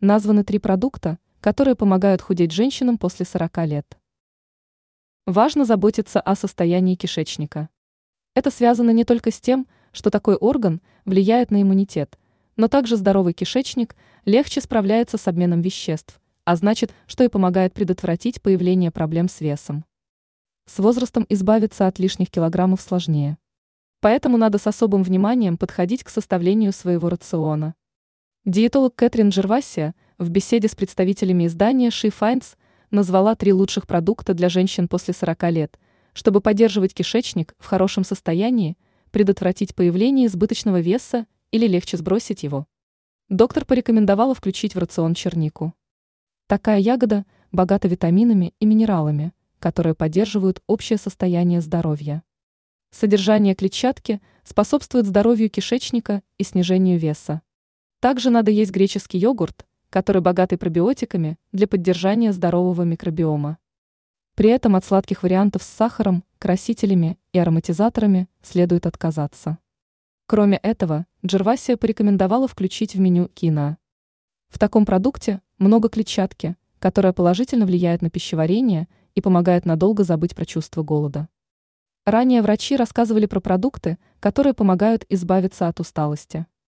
Названы три продукта, которые помогают худеть женщинам после 40 лет. Важно заботиться о состоянии кишечника. Это связано не только с тем, что такой орган влияет на иммунитет, но также здоровый кишечник легче справляется с обменом веществ, а значит, что и помогает предотвратить появление проблем с весом. С возрастом избавиться от лишних килограммов сложнее. Поэтому надо с особым вниманием подходить к составлению своего рациона. Диетолог Кэтрин Джервасия в беседе с представителями издания She Finds назвала три лучших продукта для женщин после 40 лет, чтобы поддерживать кишечник в хорошем состоянии, предотвратить появление избыточного веса или легче сбросить его. Доктор порекомендовала включить в рацион чернику. Такая ягода богата витаминами и минералами, которые поддерживают общее состояние здоровья. Содержание клетчатки способствует здоровью кишечника и снижению веса. Также надо есть греческий йогурт, который богатый пробиотиками для поддержания здорового микробиома. При этом от сладких вариантов с сахаром, красителями и ароматизаторами следует отказаться. Кроме этого, Джервасия порекомендовала включить в меню кино. В таком продукте много клетчатки, которая положительно влияет на пищеварение и помогает надолго забыть про чувство голода. Ранее врачи рассказывали про продукты, которые помогают избавиться от усталости.